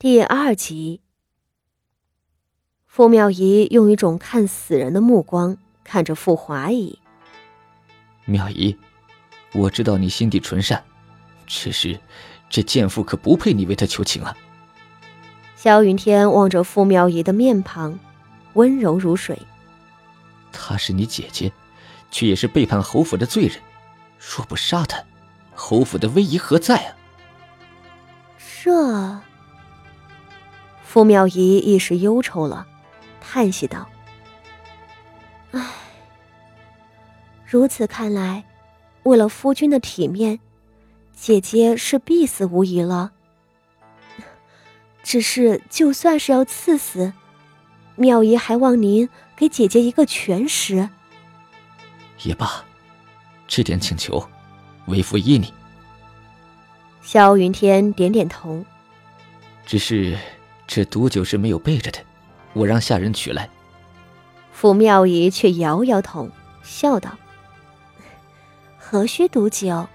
第二集，傅妙仪用一种看死人的目光看着傅华仪。妙仪，我知道你心地纯善，只是这贱妇可不配你为她求情啊。萧云天望着傅妙仪的面庞，温柔如水。她是你姐姐，却也是背叛侯府的罪人，若不杀她，侯府的威仪何在啊？这。傅妙仪一时忧愁了，叹息道：“唉，如此看来，为了夫君的体面，姐姐是必死无疑了。只是，就算是要赐死，妙仪还望您给姐姐一个全尸。也罢，这点请求，为夫依你。”萧云天点点头，只是。这毒酒是没有备着的，我让下人取来。傅妙仪却摇摇头，笑道：“何须毒酒？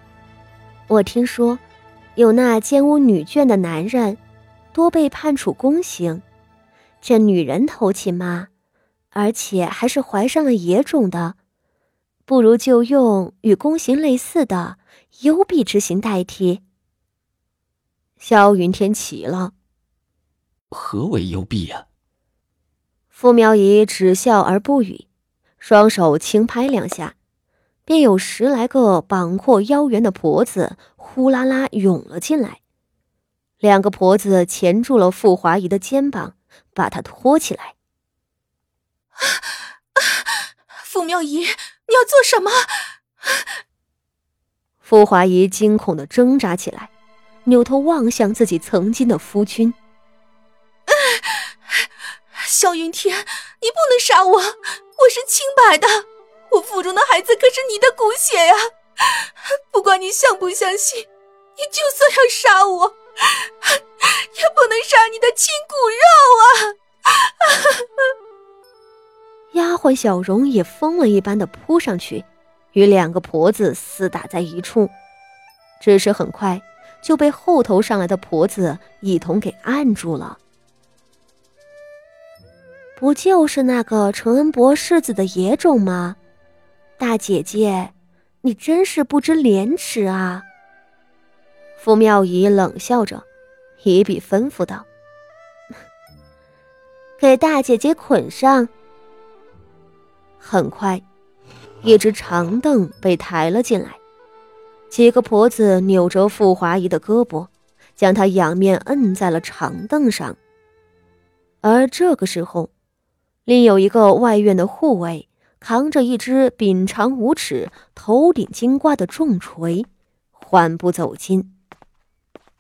我听说，有那奸污女眷的男人，多被判处宫刑。这女人偷情嘛，而且还是怀上了野种的，不如就用与宫刑类似的幽闭之刑代替。”萧云天奇了。何为幽闭呀？傅苗仪只笑而不语，双手轻拍两下，便有十来个膀阔腰圆的婆子呼啦啦涌了进来。两个婆子钳住了傅华仪的肩膀，把她拖起来。傅苗仪，你要做什么？傅华仪惊恐的挣扎起来，扭头望向自己曾经的夫君。萧云天，你不能杀我！我是清白的，我腹中的孩子可是你的骨血呀！不管你相不相信，你就算要杀我，也不能杀你的亲骨肉啊！丫鬟小荣也疯了一般的扑上去，与两个婆子厮打在一处，只是很快就被后头上来的婆子一同给按住了。不就是那个承恩伯世子的野种吗？大姐姐，你真是不知廉耻啊！傅妙仪冷笑着，一笔吩咐道：“ 给大姐姐捆上。”很快，一只长凳被抬了进来，几个婆子扭着傅华仪的胳膊，将她仰面摁在了长凳上。而这个时候，另有一个外院的护卫扛着一只柄长五尺、头顶金瓜的重锤，缓步走近。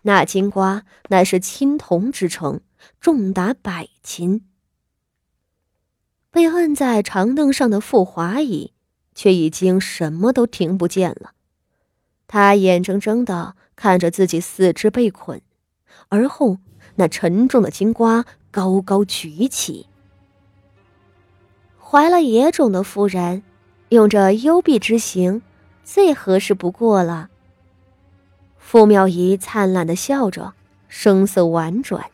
那金瓜乃是青铜制成，重达百斤。被摁在长凳上的傅华仪却已经什么都听不见了，他眼睁睁的看着自己四肢被捆，而后那沉重的金瓜高高举起。怀了野种的夫人，用这幽闭之刑，最合适不过了。傅妙仪灿烂的笑着，声色婉转。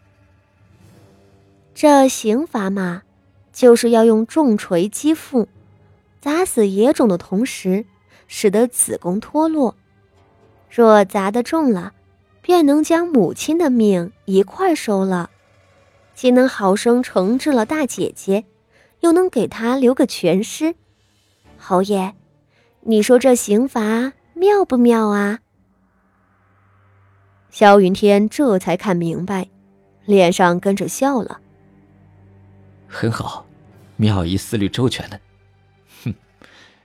这刑罚嘛，就是要用重锤击腹，砸死野种的同时，使得子宫脱落。若砸得重了，便能将母亲的命一块收了，既能好生惩治了大姐姐。又能给他留个全尸，侯爷，你说这刑罚妙不妙啊？萧云天这才看明白，脸上跟着笑了。很好，妙仪思虑周全呢。哼，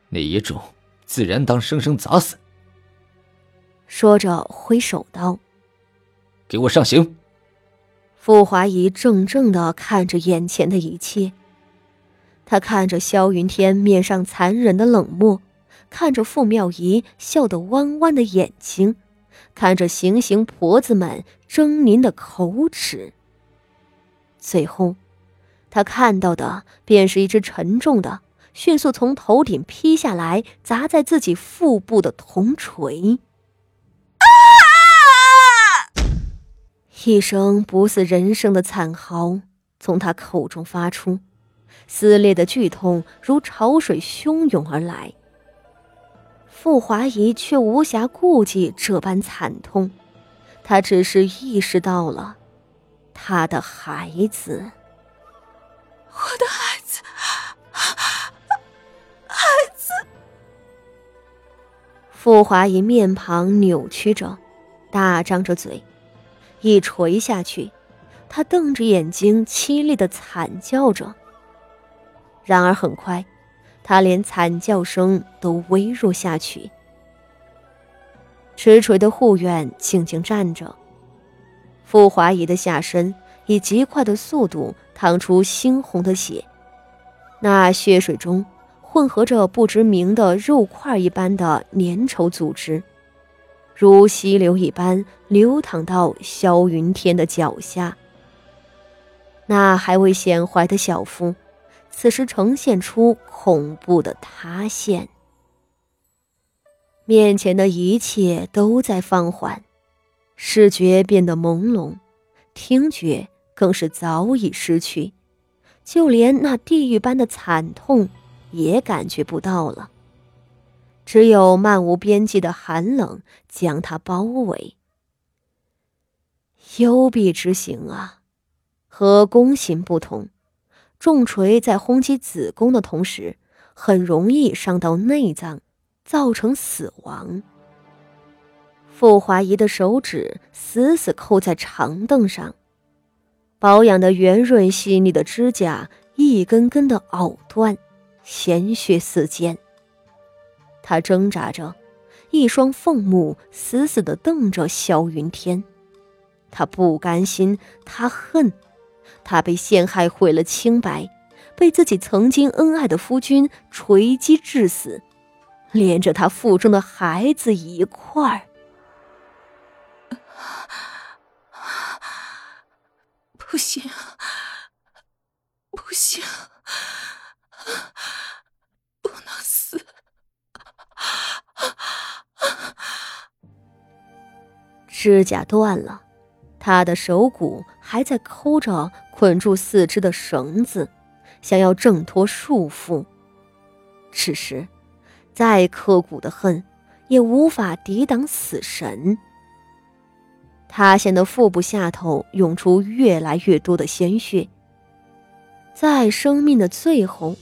那野种自然当生生砸死。说着挥手道：“给我上刑。”傅华仪怔怔的看着眼前的一切。他看着萧云天面上残忍的冷漠，看着傅妙仪笑得弯弯的眼睛，看着行刑婆子们狰狞的口齿。最后，他看到的便是一只沉重的、迅速从头顶劈下来砸在自己腹部的铜锤。一声不似人声的惨嚎从他口中发出，撕裂的剧痛如潮水汹涌而来。傅华仪却无暇顾及这般惨痛，他只是意识到了他的孩子，我的孩子，孩子。傅华仪面庞扭曲着，大张着嘴，一垂下去，他瞪着眼睛，凄厉的惨叫着。然而很快。他连惨叫声都微弱下去。迟垂的护院静静站着，傅华仪的下身以极快的速度淌出猩红的血，那血水中混合着不知名的肉块一般的粘稠组织，如溪流一般流淌到萧云天的脚下。那还未显怀的小腹。此时呈现出恐怖的塌陷，面前的一切都在放缓，视觉变得朦胧，听觉更是早已失去，就连那地狱般的惨痛也感觉不到了，只有漫无边际的寒冷将他包围。幽闭之刑啊，和宫刑不同。重锤在轰击子宫的同时，很容易伤到内脏，造成死亡。傅华仪的手指死死扣在长凳上，保养的圆润细腻的指甲一根根的拗断，鲜血四溅。他挣扎着，一双凤目死死地瞪着萧云天，他不甘心，他恨。他被陷害毁了清白，被自己曾经恩爱的夫君锤击致死，连着他腹中的孩子一块儿。不行，不行，不能死！指甲断了，他的手骨还在抠着。捆住四肢的绳子，想要挣脱束缚。此时，再刻骨的恨，也无法抵挡死神。塌陷的腹部下头涌出越来越多的鲜血。在生命的最后，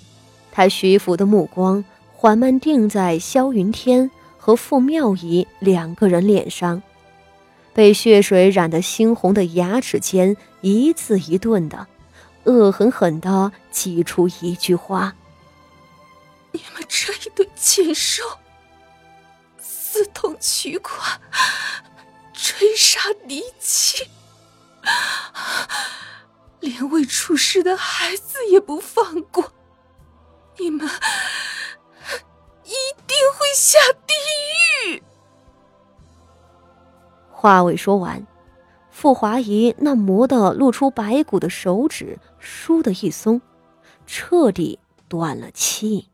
他徐福的目光缓慢定在萧云天和傅妙仪两个人脸上。被血水染得猩红的牙齿间，一字一顿的，恶狠狠地挤出一句话：“你们这一对禽兽，私通取款，追杀嫡亲，连未出世的孩子也不放过，你们一定会下地狱！”话未说完，傅华仪那磨得露出白骨的手指倏地一松，彻底断了气。